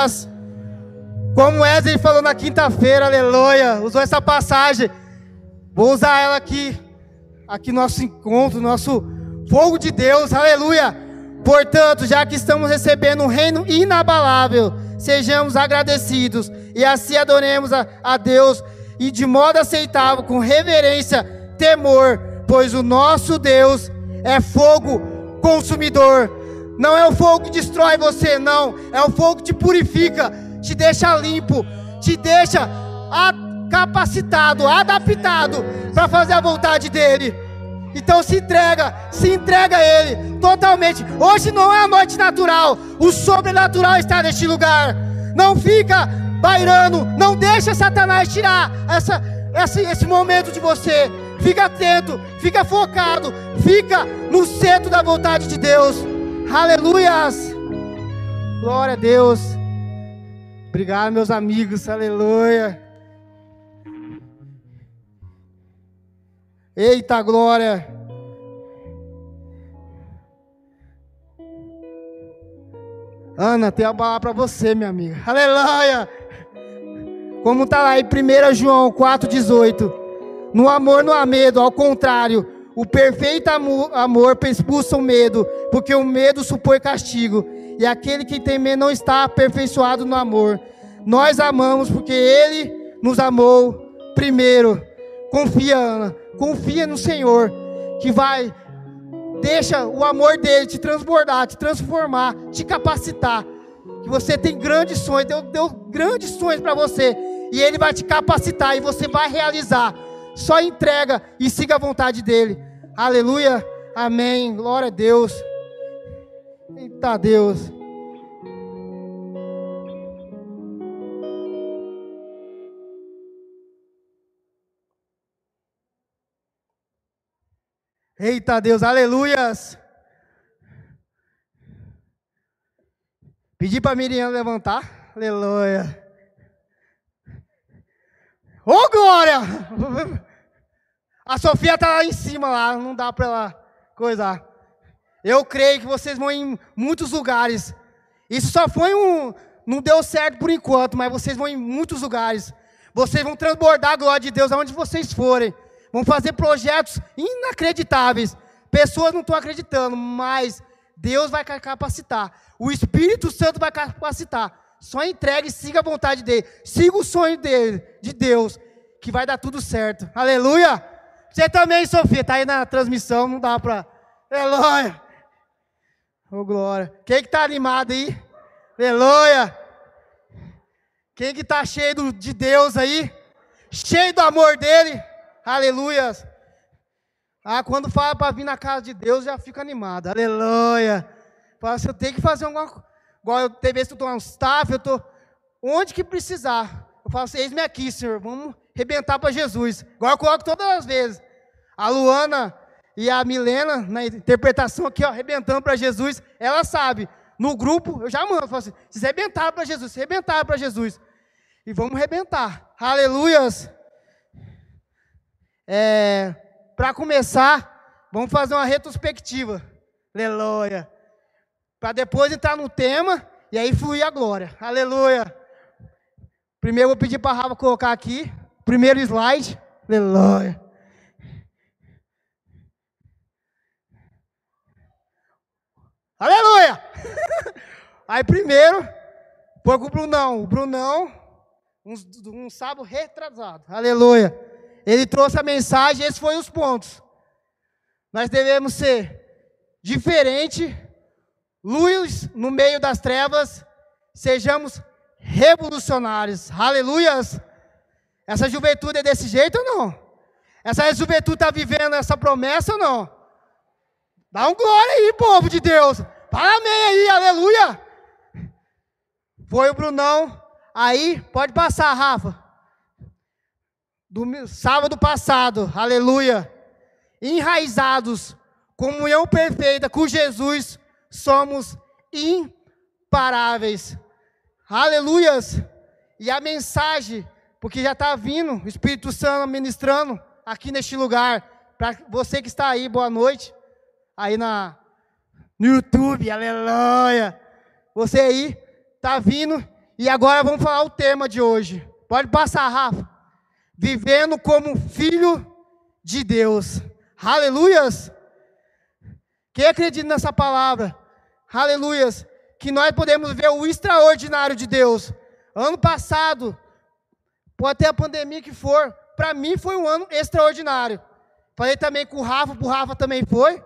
aleluias. Como Wesley falou na quinta-feira, aleluia, usou essa passagem. Vou usar ela aqui, aqui no nosso encontro, nosso fogo de Deus, aleluia. Portanto, já que estamos recebendo um reino inabalável, sejamos agradecidos e assim adoremos a, a Deus e de modo aceitável, com reverência, temor, pois o nosso Deus é fogo consumidor. Não é o fogo que destrói você, não. É o fogo que te purifica, te deixa limpo, te deixa capacitado, adaptado para fazer a vontade dele. Então se entrega, se entrega a Ele totalmente. Hoje não é a noite natural, o sobrenatural está neste lugar. Não fica bairando, não deixa Satanás tirar essa, esse, esse momento de você. Fica atento, fica focado, fica no centro da vontade de Deus. Aleluias! Glória a Deus. Obrigado, meus amigos. Aleluia. Eita glória! Ana, tem a palavra para você, minha amiga. Aleluia! Como está lá em 1 João 4,18. No amor não há medo, ao contrário, o perfeito amor expulsa o medo, porque o medo supõe castigo. E aquele que tem medo não está aperfeiçoado no amor. Nós amamos porque Ele nos amou primeiro. Confia, Ana confia no Senhor, que vai, deixa o amor dele te transbordar, te transformar, te capacitar. Que você tem grandes sonhos, deu, deu grandes sonhos para você, e ele vai te capacitar e você vai realizar. Só entrega e siga a vontade dele. Aleluia, amém, glória a Deus. Eita Deus. Eita Deus, aleluias. Pedi para Miriam levantar. Aleluia. Ô oh, glória! A Sofia está lá em cima lá, não dá para ela coisar. Eu creio que vocês vão em muitos lugares. Isso só foi um, não deu certo por enquanto, mas vocês vão em muitos lugares. Vocês vão transbordar a glória de Deus aonde vocês forem. Vão fazer projetos inacreditáveis. Pessoas não estão acreditando, mas Deus vai capacitar. O Espírito Santo vai capacitar. Só entregue e siga a vontade dele. Siga o sonho dele, de Deus, que vai dar tudo certo. Aleluia! Você também, Sofia, está aí na transmissão, não dá para. Aleluia! Oh, glória. Quem que está animado aí? Aleluia! Quem que está cheio de Deus aí? Cheio do amor dele? Aleluia. Ah, quando fala para vir na casa de Deus, já fica animado. Aleluia. Fala assim, eu tenho que fazer alguma coisa. Igual eu teve vezes eu estou um staff, eu estou onde que precisar. Eu falo assim, eis-me aqui, Senhor, vamos rebentar para Jesus. Igual eu coloco todas as vezes. A Luana e a Milena, na interpretação aqui, ó, arrebentando para Jesus, ela sabe. No grupo, eu já mando, eu falo assim, vocês rebentaram para Jesus, vocês rebentaram para Jesus. E vamos rebentar. Aleluias. É, Para começar, vamos fazer uma retrospectiva. Aleluia. Para depois entrar no tema e aí fluir a glória. Aleluia. Primeiro eu vou pedir para a Rafa colocar aqui. Primeiro slide. Aleluia. Aleluia! Aí primeiro, foi com o Brunão. O Brunão, um, um sábado retrasado. Aleluia. Ele trouxe a mensagem, esses foram os pontos. Nós devemos ser diferente, luz no meio das trevas, sejamos revolucionários. Aleluias! Essa juventude é desse jeito ou não? Essa juventude está vivendo essa promessa ou não? Dá um glória aí, povo de Deus. Fala amém aí, aleluia. Foi o Brunão. Aí, pode passar, Rafa do sábado passado, aleluia, enraizados, comunhão perfeita com Jesus, somos imparáveis, aleluias, e a mensagem, porque já está vindo o Espírito Santo ministrando aqui neste lugar, para você que está aí, boa noite, aí na, no YouTube, aleluia, você aí, está vindo, E agora vamos falar o tema de hoje. Pode passar, Rafa. Vivendo como filho de Deus. Aleluias. Quem acredita nessa palavra? Aleluias. Que nós podemos ver o extraordinário de Deus. Ano passado, pode ter a pandemia que for, para mim foi um ano extraordinário. Falei também com o Rafa, o Rafa também foi.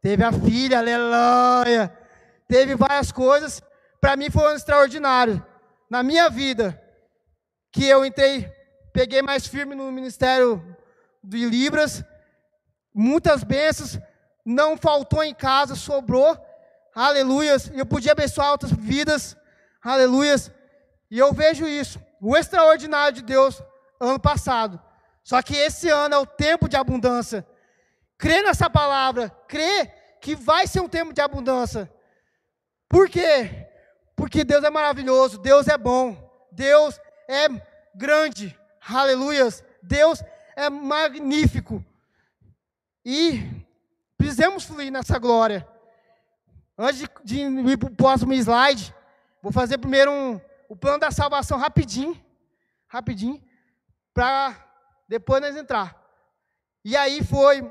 Teve a filha, aleluia. Teve várias coisas. Para mim foi um ano extraordinário. Na minha vida, que eu entrei, peguei mais firme no ministério de Libras. Muitas bênçãos. Não faltou em casa, sobrou. Aleluias. Eu podia abençoar outras vidas. Aleluias. E eu vejo isso. O extraordinário de Deus ano passado. Só que esse ano é o tempo de abundância. Crê nessa palavra, crê que vai ser um tempo de abundância. Por quê? Porque Deus é maravilhoso, Deus é bom, Deus é grande, aleluias, Deus é magnífico. E precisamos fluir nessa glória. Antes de, de ir para o próximo slide, vou fazer primeiro um, o plano da salvação rapidinho, rapidinho, para depois nós entrar. E aí foi,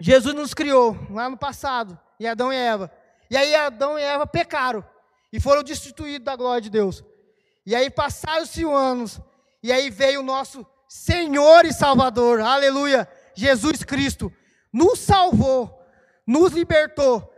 Jesus nos criou lá no passado, e Adão e Eva. E aí Adão e Eva pecaram e foram destituídos da glória de Deus. E aí passaram-se anos, e aí veio o nosso Senhor e Salvador, aleluia, Jesus Cristo, nos salvou, nos libertou,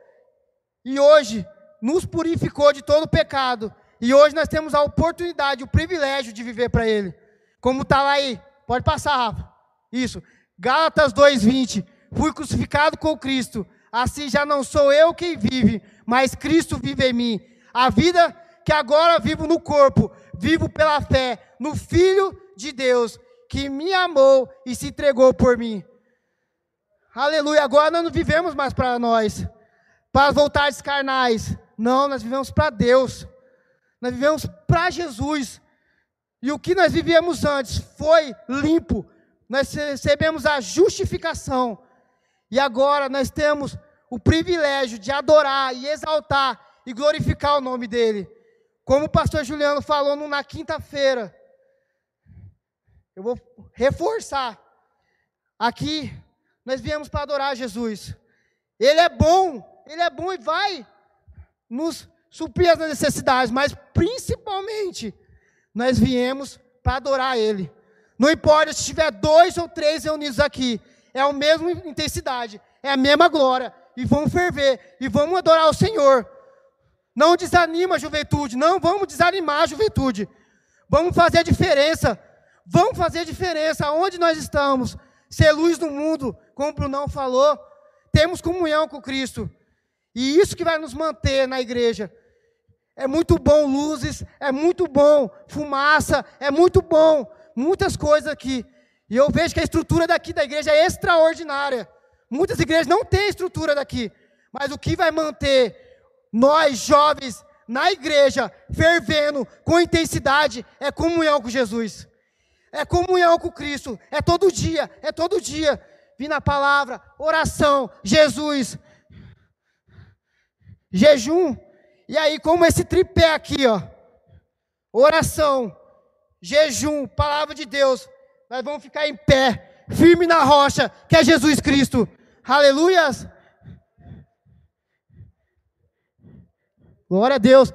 e hoje nos purificou de todo pecado, e hoje nós temos a oportunidade, o privilégio de viver para Ele. Como está lá aí, Pode passar, Rafa. Isso. Gálatas 2:20. Fui crucificado com Cristo. Assim já não sou eu quem vive, mas Cristo vive em mim. A vida que agora vivo no corpo, vivo pela fé no Filho de Deus, que me amou e se entregou por mim. Aleluia. Agora nós não vivemos mais para nós, para as vontades carnais. Não, nós vivemos para Deus. Nós vivemos para Jesus. E o que nós vivíamos antes foi limpo. Nós recebemos a justificação. E agora nós temos o privilégio de adorar e exaltar e glorificar o nome dele. Como o pastor Juliano falou na quinta-feira, eu vou reforçar. Aqui nós viemos para adorar Jesus. Ele é bom, ele é bom e vai nos suprir as necessidades, mas principalmente nós viemos para adorar Ele. Não importa se tiver dois ou três reunidos aqui, é a mesma intensidade, é a mesma glória, e vamos ferver, e vamos adorar o Senhor. Não desanima a juventude, não vamos desanimar a juventude. Vamos fazer a diferença, vamos fazer a diferença onde nós estamos. Ser luz do mundo, como o Brunão falou, temos comunhão com Cristo. E isso que vai nos manter na igreja. É muito bom luzes, é muito bom fumaça, é muito bom muitas coisas aqui. E eu vejo que a estrutura daqui da igreja é extraordinária. Muitas igrejas não têm estrutura daqui, mas o que vai manter nós jovens na igreja fervendo com intensidade é comunhão com Jesus. É comunhão com Cristo, é todo dia, é todo dia. Vir na palavra, oração, Jesus, jejum, e aí, como esse tripé aqui, ó, oração, jejum, palavra de Deus, nós vamos ficar em pé, firme na rocha, que é Jesus Cristo. Aleluias! Glória a Deus.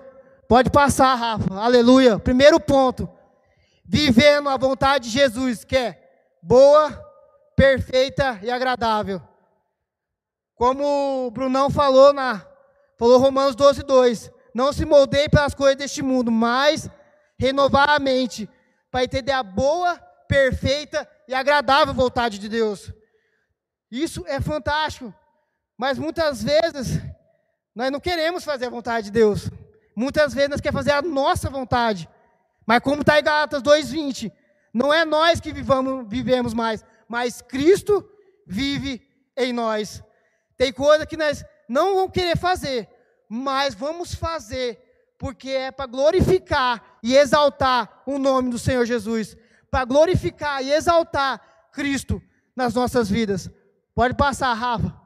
Pode passar, Rafa. Aleluia. Primeiro ponto. Vivendo a vontade de Jesus, que é boa, perfeita e agradável. Como o Brunão falou na Falou Romanos 12, 2. Não se moldeie pelas coisas deste mundo, mas renovar a mente, para entender a boa, perfeita e agradável vontade de Deus. Isso é fantástico. Mas muitas vezes nós não queremos fazer a vontade de Deus. Muitas vezes nós queremos fazer a nossa vontade. Mas como está em Galatas 2,20, não é nós que vivamos, vivemos mais, mas Cristo vive em nós. Tem coisa que nós não vão querer fazer, mas vamos fazer, porque é para glorificar e exaltar o nome do Senhor Jesus, para glorificar e exaltar Cristo nas nossas vidas. Pode passar, Rafa.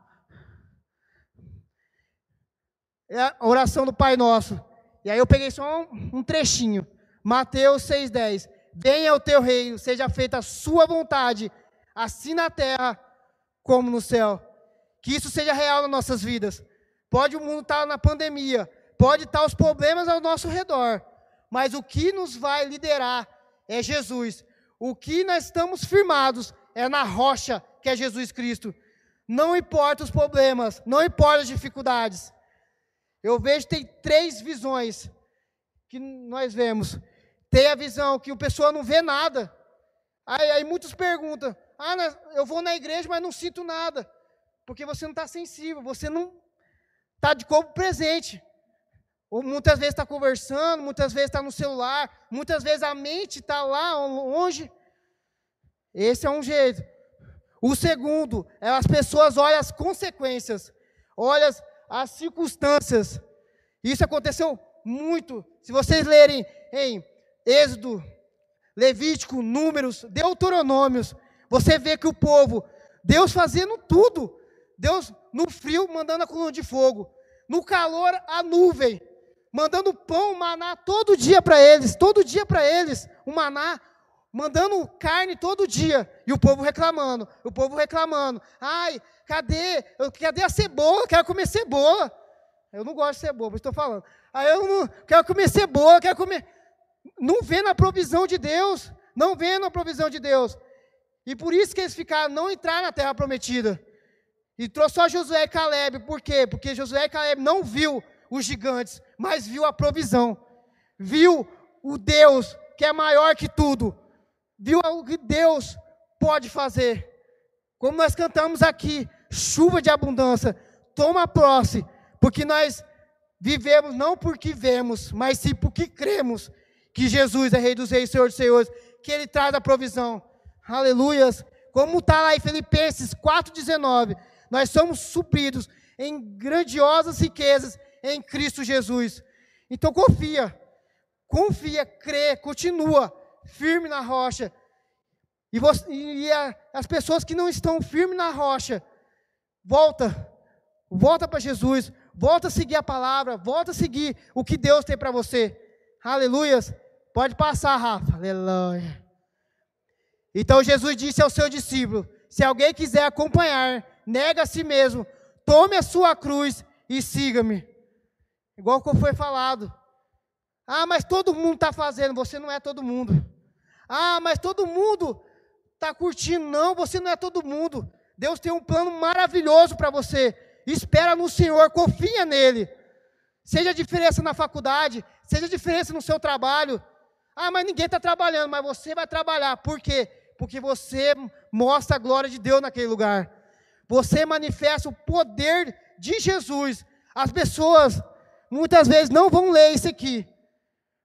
É a oração do Pai Nosso. E aí eu peguei só um, um trechinho. Mateus 6,10. Venha o teu reino, seja feita a sua vontade, assim na terra como no céu. Que isso seja real nas nossas vidas. Pode o mundo estar na pandemia, pode estar os problemas ao nosso redor, mas o que nos vai liderar é Jesus. O que nós estamos firmados é na rocha que é Jesus Cristo. Não importa os problemas, não importa as dificuldades. Eu vejo tem três visões que nós vemos. Tem a visão que o pessoal não vê nada. Aí, aí muitos perguntam: Ah, eu vou na igreja, mas não sinto nada. Porque você não está sensível, você não está de corpo presente. Ou muitas vezes está conversando, muitas vezes está no celular, muitas vezes a mente está lá longe. Esse é um jeito. O segundo é as pessoas olham as consequências, olham as circunstâncias. Isso aconteceu muito. Se vocês lerem em Êxodo, Levítico, Números, Deuteronômios, você vê que o povo, Deus fazendo tudo, Deus no frio mandando a coluna de fogo, no calor a nuvem, mandando pão, maná todo dia para eles, todo dia para eles, o maná, mandando carne todo dia, e o povo reclamando, o povo reclamando, ai, cadê, cadê a cebola, eu quero comer cebola, eu não gosto de cebola, estou falando, aí eu não, quero comer cebola, quero comer, não vê na provisão de Deus, não vê na provisão de Deus, e por isso que eles ficaram, não entrar na terra prometida, e trouxe só Josué e Caleb, por quê? Porque Josué e Caleb não viu os gigantes, mas viu a provisão, viu o Deus que é maior que tudo, viu o que Deus pode fazer. Como nós cantamos aqui, chuva de abundância, toma posse, porque nós vivemos não porque vemos, mas sim porque cremos que Jesus é Rei dos Reis, Senhor dos Senhores, que Ele traz a provisão. Aleluias. Como está lá em Filipenses 4,19, nós somos supridos em grandiosas riquezas em Cristo Jesus. Então confia, confia, crê, continua firme na rocha. E, você, e a, as pessoas que não estão firmes na rocha, volta, volta para Jesus, volta a seguir a palavra, volta a seguir o que Deus tem para você. Aleluias. Pode passar, Rafa. Aleluia. Então Jesus disse ao seu discípulo: Se alguém quiser acompanhar, nega a si mesmo, tome a sua cruz e siga-me. Igual como foi falado. Ah, mas todo mundo está fazendo, você não é todo mundo. Ah, mas todo mundo está curtindo. Não, você não é todo mundo. Deus tem um plano maravilhoso para você. Espera no Senhor, confia nele. Seja a diferença na faculdade, seja a diferença no seu trabalho. Ah, mas ninguém está trabalhando, mas você vai trabalhar. Por quê? Porque você mostra a glória de Deus naquele lugar. Você manifesta o poder de Jesus. As pessoas muitas vezes não vão ler isso aqui,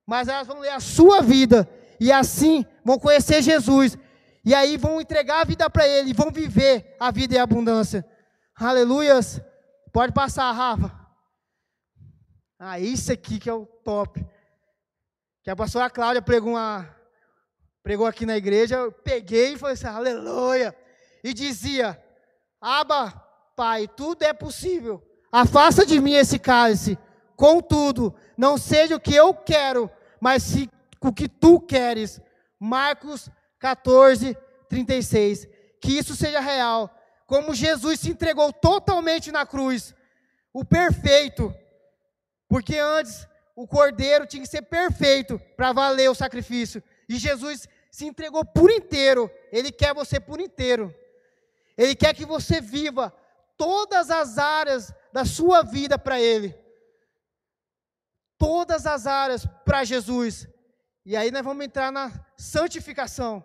mas elas vão ler a sua vida e assim vão conhecer Jesus e aí vão entregar a vida para Ele, vão viver a vida em abundância. Aleluias. Pode passar, Rafa. Ah, isso aqui que é o top. Que a pastora Cláudia pregou, uma, pregou aqui na igreja, eu peguei e falei assim, aleluia. E dizia, Aba, Pai, tudo é possível. Afasta de mim esse cálice. Contudo, não seja o que eu quero, mas se, o que tu queres. Marcos 14, 36. Que isso seja real. Como Jesus se entregou totalmente na cruz, o perfeito. Porque antes o cordeiro tinha que ser perfeito para valer o sacrifício. E Jesus se entregou por inteiro. Ele quer você por inteiro. Ele quer que você viva todas as áreas da sua vida para Ele todas as áreas para Jesus. E aí nós vamos entrar na santificação.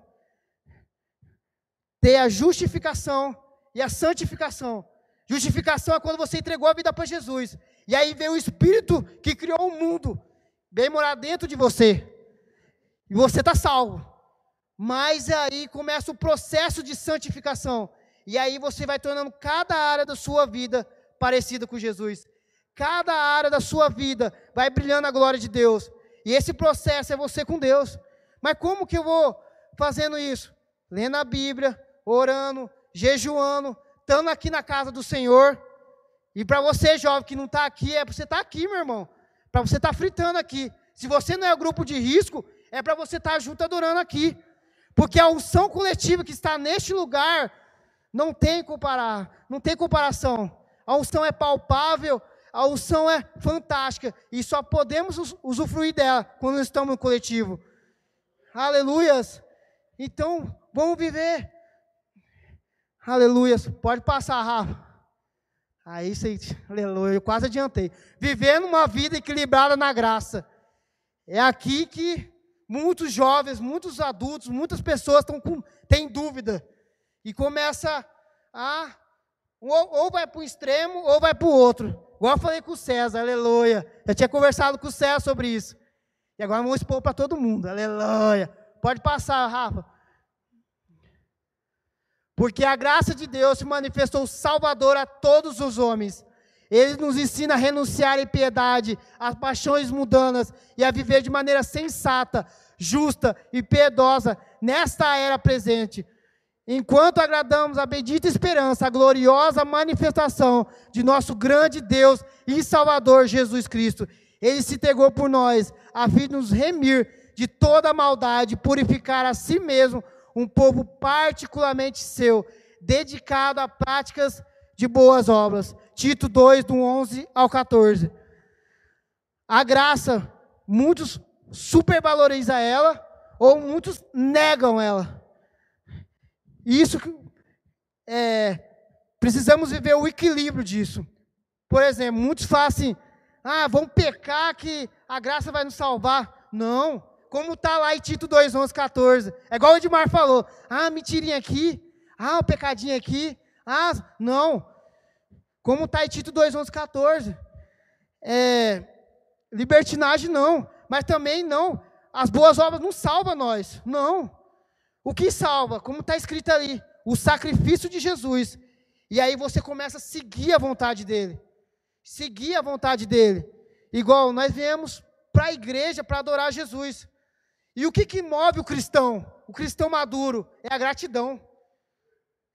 Ter a justificação e a santificação. Justificação é quando você entregou a vida para Jesus. E aí vem o Espírito que criou o mundo, vem morar dentro de você. E você está salvo. Mas aí começa o processo de santificação. E aí você vai tornando cada área da sua vida parecida com Jesus. Cada área da sua vida vai brilhando a glória de Deus. E esse processo é você com Deus. Mas como que eu vou fazendo isso? Lendo a Bíblia, orando, jejuando, estando aqui na casa do Senhor. E para você, jovem, que não está aqui, é para você estar tá aqui, meu irmão. para você estar tá fritando aqui. Se você não é grupo de risco, é para você estar tá junto adorando aqui. Porque a unção coletiva que está neste lugar não tem comparar, não tem comparação. A unção é palpável, a unção é fantástica e só podemos usufruir dela quando estamos no coletivo. Aleluias. Então, vamos viver. Aleluias. Pode passar, Rafa. Aí, aleluia, eu quase adiantei. Vivendo uma vida equilibrada na graça. É aqui que muitos jovens, muitos adultos, muitas pessoas estão com, têm dúvida. E começa a. Ou, ou vai para o extremo, ou vai para o outro. Igual eu falei com o César, aleluia. Eu tinha conversado com o César sobre isso. E agora vamos expor para todo mundo, aleluia. Pode passar, Rafa. Porque a graça de Deus se manifestou salvador a todos os homens. Ele nos ensina a renunciar em piedade, às paixões mundanas e a viver de maneira sensata, justa e piedosa nesta era presente. Enquanto agradamos a bendita esperança, a gloriosa manifestação de nosso grande Deus e Salvador Jesus Cristo. Ele se entregou por nós, a fim de nos remir de toda maldade, purificar a si mesmo um povo particularmente seu, dedicado a práticas de boas obras. Tito 2, do 11 ao 14. A graça, muitos supervalorizam ela, ou muitos negam ela. Isso é, precisamos viver o equilíbrio disso. Por exemplo, muitos falam assim: ah, vamos pecar que a graça vai nos salvar. Não como está lá em Tito 2, 11, 14. É igual o Edmar falou. Ah, mentirinha aqui. Ah, o pecadinho aqui. Ah, não. Como está em Tito 2, 11, 14. É, libertinagem não. Mas também não. As boas obras não salvam nós. Não. O que salva? Como está escrito ali. O sacrifício de Jesus. E aí você começa a seguir a vontade dele. Seguir a vontade dele. Igual nós viemos para a igreja para adorar Jesus. E o que, que move o cristão? O cristão maduro é a gratidão.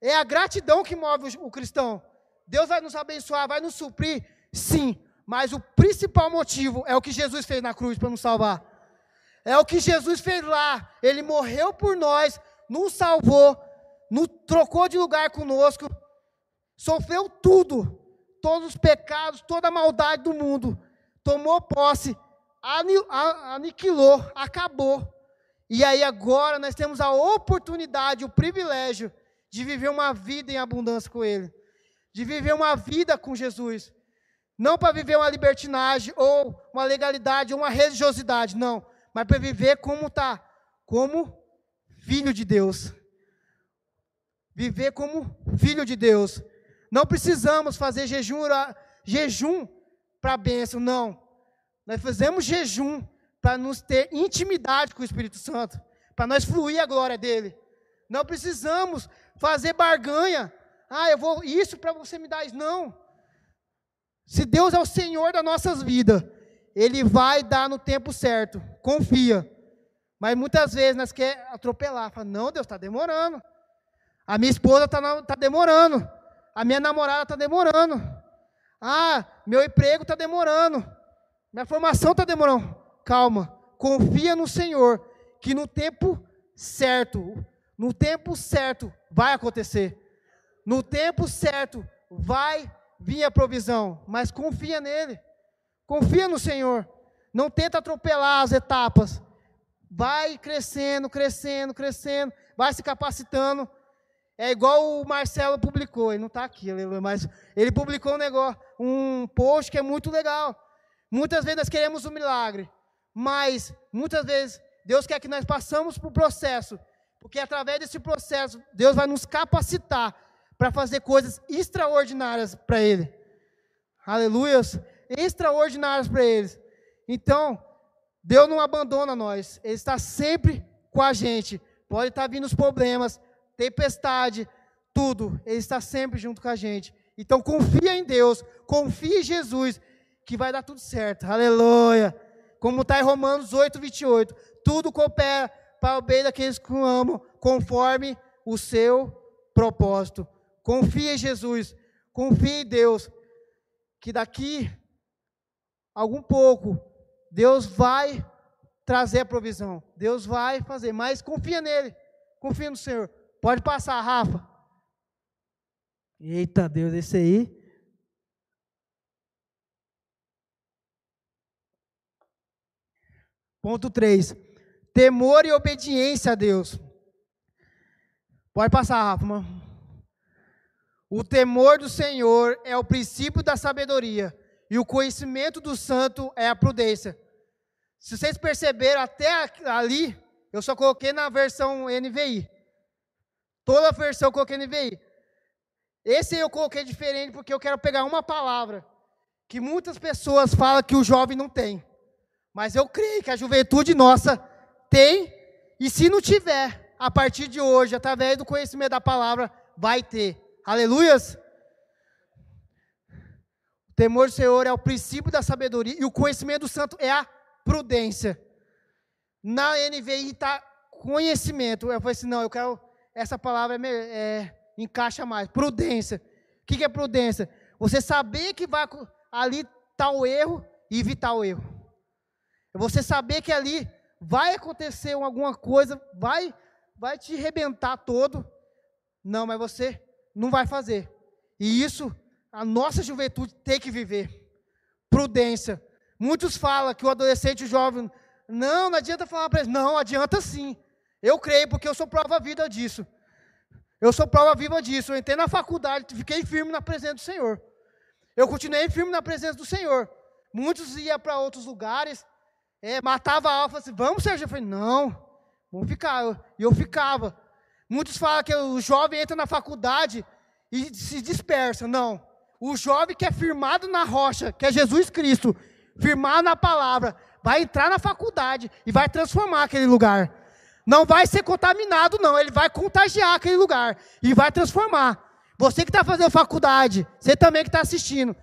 É a gratidão que move o cristão. Deus vai nos abençoar, vai nos suprir, sim. Mas o principal motivo é o que Jesus fez na cruz para nos salvar. É o que Jesus fez lá. Ele morreu por nós, nos salvou, nos trocou de lugar conosco, sofreu tudo, todos os pecados, toda a maldade do mundo, tomou posse aniquilou, acabou. E aí agora nós temos a oportunidade, o privilégio de viver uma vida em abundância com Ele, de viver uma vida com Jesus. Não para viver uma libertinagem ou uma legalidade ou uma religiosidade, não, mas para viver como está, como filho de Deus. Viver como filho de Deus. Não precisamos fazer jejum, jejum para bênção, não. Nós fazemos jejum para nos ter intimidade com o Espírito Santo, para nós fluir a glória dele. Não precisamos fazer barganha. Ah, eu vou isso para você me dar isso. Não. Se Deus é o Senhor das nossas vidas, Ele vai dar no tempo certo. Confia. Mas muitas vezes nós queremos atropelar. Fala, não, Deus está demorando. A minha esposa está tá demorando. A minha namorada está demorando. Ah, meu emprego está demorando. Minha formação está demorando. Calma, confia no Senhor, que no tempo certo, no tempo certo vai acontecer. No tempo certo vai vir a provisão, mas confia nele. Confia no Senhor. Não tenta atropelar as etapas. Vai crescendo, crescendo, crescendo, vai se capacitando. É igual o Marcelo publicou, ele não está aqui, mas ele publicou um negócio, um post que é muito legal. Muitas vezes nós queremos um milagre, mas muitas vezes Deus quer que nós passamos por processo, porque através desse processo Deus vai nos capacitar para fazer coisas extraordinárias para Ele. Aleluias! Extraordinárias para eles. Então, Deus não abandona nós, Ele está sempre com a gente. Pode estar vindo os problemas, tempestade, tudo, Ele está sempre junto com a gente. Então, confia em Deus, confia em Jesus, que vai dar tudo certo. Aleluia. Como está em Romanos 8, 28. Tudo coopera para o bem daqueles que o amam, conforme o seu propósito. Confie em Jesus. Confie em Deus. Que daqui, algum pouco, Deus vai trazer a provisão. Deus vai fazer, mas confia nele. Confia no Senhor. Pode passar, Rafa. Eita Deus, esse aí. Ponto 3. Temor e obediência a Deus. Pode passar, Rafa, mano. O temor do Senhor é o princípio da sabedoria, e o conhecimento do santo é a prudência. Se vocês perceberam, até ali, eu só coloquei na versão NVI. Toda a versão eu coloquei NVI. Esse eu coloquei diferente porque eu quero pegar uma palavra que muitas pessoas falam que o jovem não tem. Mas eu creio que a juventude nossa tem, e se não tiver, a partir de hoje, através do conhecimento da palavra, vai ter. Aleluias! Temor do Senhor é o princípio da sabedoria, e o conhecimento do santo é a prudência. Na NVI está conhecimento. Eu falei assim: não, eu quero. Essa palavra é, é, encaixa mais. Prudência. O que, que é prudência? Você saber que vai ali está o erro e evitar o erro. Você saber que ali vai acontecer alguma coisa, vai, vai te rebentar todo. Não, mas você não vai fazer. E isso a nossa juventude tem que viver. Prudência. Muitos falam que o adolescente o jovem, não, não adianta falar para eles. Não, adianta sim. Eu creio porque eu sou prova viva disso. Eu sou prova viva disso. Eu entrei na faculdade, fiquei firme na presença do Senhor. Eu continuei firme na presença do Senhor. Muitos iam para outros lugares, é, matava a alma, assim, vamos, Sérgio? Eu falei, não, vamos ficar. E eu, eu ficava. Muitos falam que o jovem entra na faculdade e se dispersa. Não. O jovem que é firmado na rocha, que é Jesus Cristo, firmado na palavra, vai entrar na faculdade e vai transformar aquele lugar. Não vai ser contaminado, não. Ele vai contagiar aquele lugar e vai transformar. Você que está fazendo faculdade, você também que está assistindo.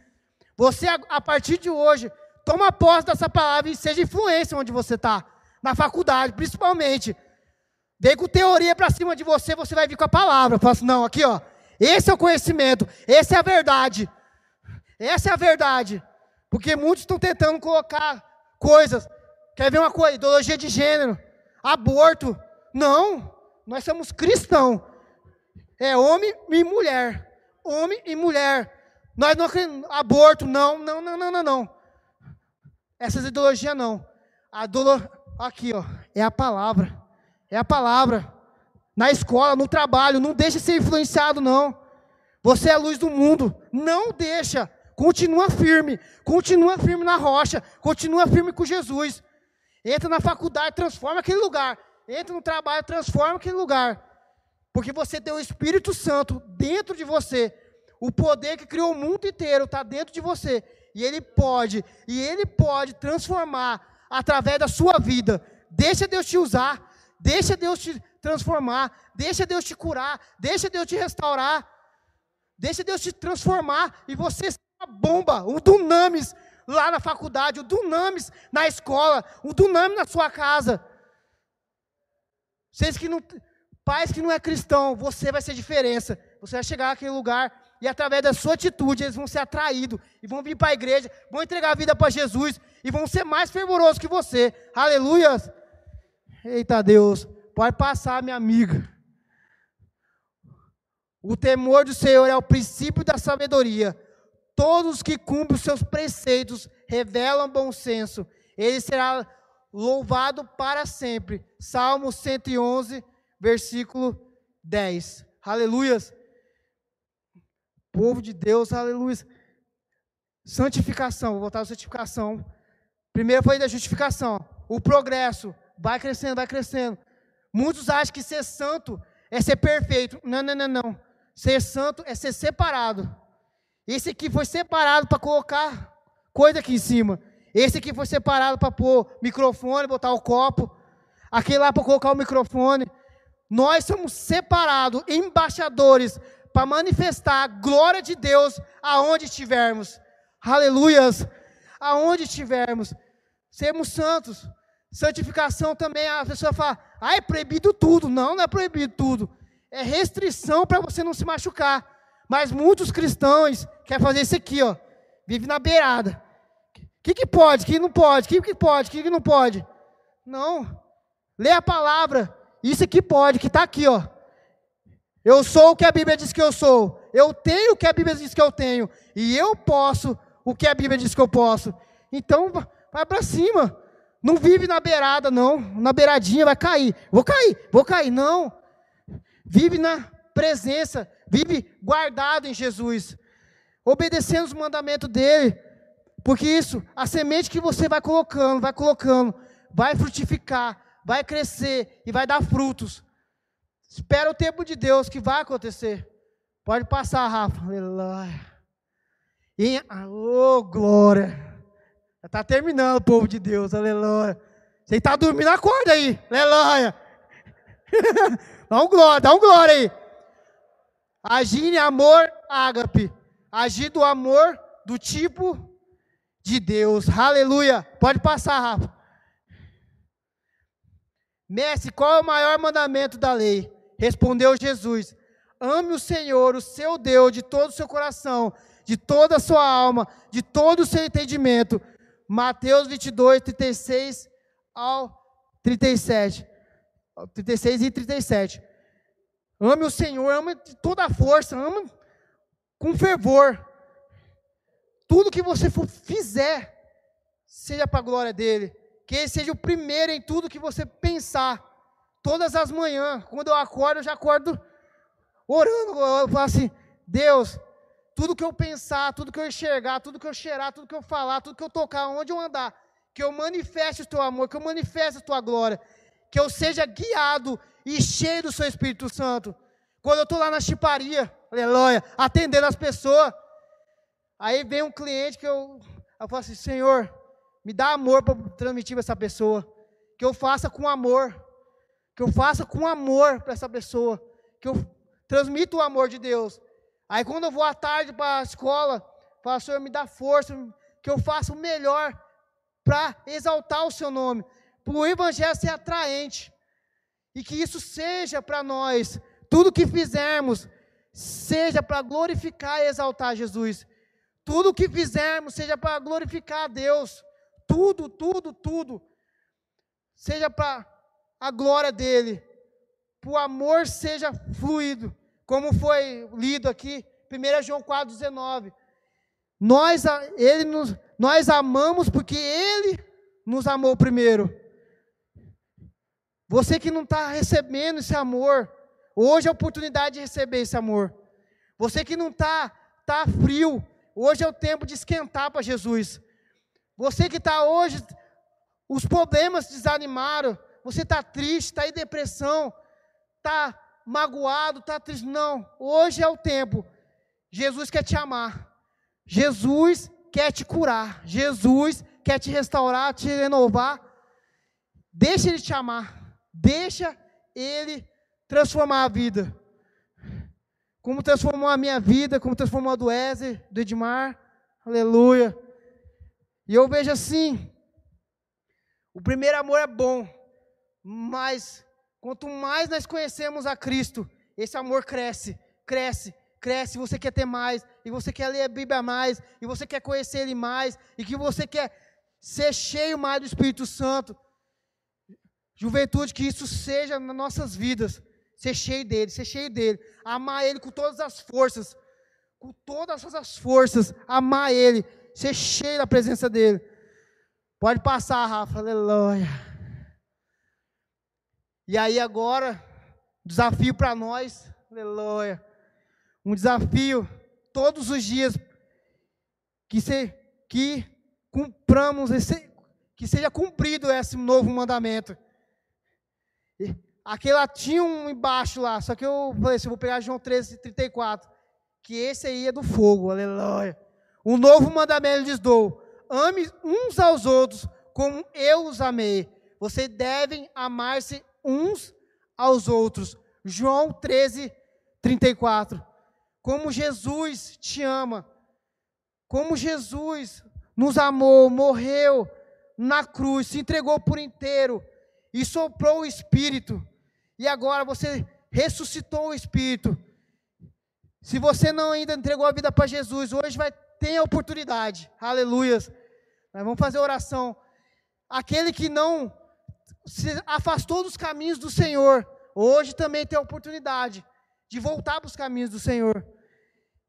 Você, a partir de hoje, toma posse dessa palavra e seja influência onde você está. Na faculdade, principalmente. Vem com teoria para cima de você, você vai vir com a palavra. Fala assim, não, aqui ó, esse é o conhecimento, essa é a verdade. Essa é a verdade. Porque muitos estão tentando colocar coisas. Quer ver uma coisa? Ideologia de gênero, aborto. Não, nós somos cristãos. É homem e mulher. Homem e mulher. Nós não aborto, não, não, não, não, não, não. Essas ideologias não. A dolo... Aqui, ó, é a palavra. É a palavra. Na escola, no trabalho, não deixe ser influenciado, não. Você é a luz do mundo. Não deixa. Continua firme. Continua firme na rocha. Continua firme com Jesus. Entra na faculdade, transforma aquele lugar. Entra no trabalho, transforma aquele lugar. Porque você tem o Espírito Santo dentro de você. O poder que criou o mundo inteiro está dentro de você. E Ele pode, e Ele pode transformar através da sua vida. Deixa Deus te usar, deixa Deus te transformar, deixa Deus te curar, deixa Deus te restaurar, deixa Deus te transformar e você ser uma bomba, um dunamis lá na faculdade, um dunamis na escola, um dunamis na sua casa. Vocês que não, pais que não é cristão, você vai ser diferença. Você vai chegar naquele lugar e através da sua atitude eles vão ser atraídos e vão vir para a igreja, vão entregar a vida para Jesus e vão ser mais fervorosos que você. Aleluia! Eita Deus, pode passar, minha amiga. O temor do Senhor é o princípio da sabedoria. Todos que cumprem os seus preceitos revelam bom senso. Ele será louvado para sempre. Salmo 111, versículo 10. Aleluias povo de Deus, aleluia. Santificação, vou voltar à santificação. Primeiro foi da justificação. O progresso vai crescendo, vai crescendo. Muitos acham que ser santo é ser perfeito. Não, não, não, não. Ser santo é ser separado. Esse aqui foi separado para colocar coisa aqui em cima. Esse aqui foi separado para pôr microfone, botar o copo. Aquele lá para colocar o microfone. Nós somos separados, embaixadores para manifestar a glória de Deus aonde estivermos. Aleluias! Aonde estivermos. Sermos santos. Santificação também, a pessoa fala, ah, é proibido tudo. Não, não é proibido tudo. É restrição para você não se machucar. Mas muitos cristãos querem fazer isso aqui, ó. Vive na beirada. que, que pode, o que não pode, o que, que pode, o que, que não pode. Não. Lê a palavra. Isso aqui pode, que está aqui, ó. Eu sou o que a Bíblia diz que eu sou. Eu tenho o que a Bíblia diz que eu tenho. E eu posso o que a Bíblia diz que eu posso. Então, vai para cima. Não vive na beirada, não. Na beiradinha vai cair. Vou cair, vou cair. Não. Vive na presença. Vive guardado em Jesus. Obedecendo os mandamentos dele. Porque isso, a semente que você vai colocando, vai colocando, vai frutificar, vai crescer e vai dar frutos. Espera o tempo de Deus que vai acontecer. Pode passar, Rafa. Aleluia. E, oh, glória. Está terminando povo de Deus. Aleluia. Você está dormindo, acorda aí. Aleluia. dá um glória, dá um glória aí. Agir em amor, ágape. Agir do amor do tipo de Deus. Aleluia. Pode passar, Rafa. Mestre, qual é o maior mandamento da lei? Respondeu Jesus: Ame o Senhor, o seu Deus, de todo o seu coração, de toda a sua alma, de todo o seu entendimento. Mateus 22, 36 ao 37. 36 e 37. Ame o Senhor, ame de toda a força, ame com fervor. Tudo que você fizer, seja para a glória dele que Ele seja o primeiro em tudo que você pensar. Todas as manhãs, quando eu acordo, eu já acordo orando. Eu falo assim: Deus, tudo que eu pensar, tudo que eu enxergar, tudo que eu cheirar, tudo que eu falar, tudo que eu tocar, onde eu andar, que eu manifeste o teu amor, que eu manifeste a tua glória, que eu seja guiado e cheio do seu Espírito Santo. Quando eu estou lá na chiparia, aleluia, atendendo as pessoas, aí vem um cliente que eu, eu falo assim: Senhor, me dá amor para transmitir para essa pessoa. Que eu faça com amor. Que eu faça com amor para essa pessoa. Que eu transmita o amor de Deus. Aí quando eu vou à tarde para a escola, falo, Senhor, me dá força, que eu faça o melhor para exaltar o seu nome. Para o evangelho ser atraente. E que isso seja para nós, tudo que fizermos, seja para glorificar e exaltar Jesus. Tudo que fizermos seja para glorificar a Deus tudo, tudo, tudo, seja para a glória dele, para o amor seja fluido, como foi lido aqui, 1 João 4,19. Nós, ele nos, nós amamos porque ele nos amou primeiro. Você que não está recebendo esse amor, hoje é a oportunidade de receber esse amor. Você que não está tá frio, hoje é o tempo de esquentar para Jesus. Você que está hoje, os problemas desanimaram, você está triste, está em depressão, está magoado, está triste. Não, hoje é o tempo. Jesus quer te amar. Jesus quer te curar. Jesus quer te restaurar, te renovar. Deixa Ele te amar. Deixa Ele transformar a vida. Como transformou a minha vida, como transformou a do Ézer, do Edmar. Aleluia. E eu vejo assim: o primeiro amor é bom, mas quanto mais nós conhecemos a Cristo, esse amor cresce, cresce, cresce. Você quer ter mais, e você quer ler a Bíblia mais, e você quer conhecer Ele mais, e que você quer ser cheio mais do Espírito Santo. Juventude, que isso seja nas nossas vidas, ser cheio dele, ser cheio dele, amar Ele com todas as forças, com todas as forças, amar Ele, ser cheio da presença dele. Pode passar, Rafa, aleluia. E aí agora, desafio para nós, aleluia. Um desafio todos os dias que se, que cumpramos esse, que seja cumprido esse novo mandamento. aquele lá tinha um embaixo lá, só que eu falei assim, eu vou pegar João 13, 34, que esse aí é do fogo, aleluia. Um novo mandamento lhes dou: ame uns aos outros como eu os amei. Vocês devem amar-se uns aos outros. João 13, 34. Como Jesus te ama, como Jesus nos amou, morreu na cruz, se entregou por inteiro e soprou o Espírito, e agora você ressuscitou o Espírito. Se você não ainda entregou a vida para Jesus, hoje vai tem a oportunidade, aleluias. Nós vamos fazer oração. Aquele que não se afastou dos caminhos do Senhor, hoje também tem a oportunidade de voltar para os caminhos do Senhor.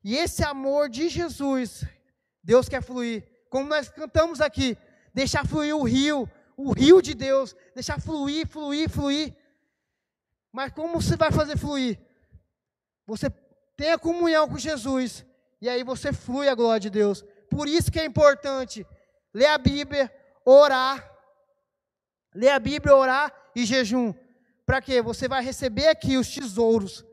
E esse amor de Jesus, Deus quer fluir. Como nós cantamos aqui, deixar fluir o rio, o rio de Deus, deixar fluir, fluir, fluir. Mas como você vai fazer fluir? Você tem a comunhão com Jesus, e aí você flui a glória de Deus. Por isso que é importante ler a Bíblia, orar, ler a Bíblia, orar e jejum. Para quê? Você vai receber aqui os tesouros,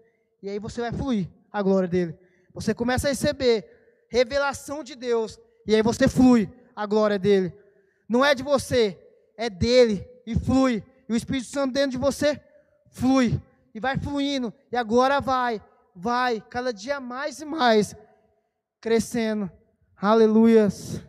e aí você vai fluir a glória dele. Você começa a receber revelação de Deus, e aí você flui a glória dele. Não é de você, é dele, e flui. E o Espírito Santo dentro de você flui, e vai fluindo, e agora vai, vai, cada dia mais e mais, crescendo. Aleluias.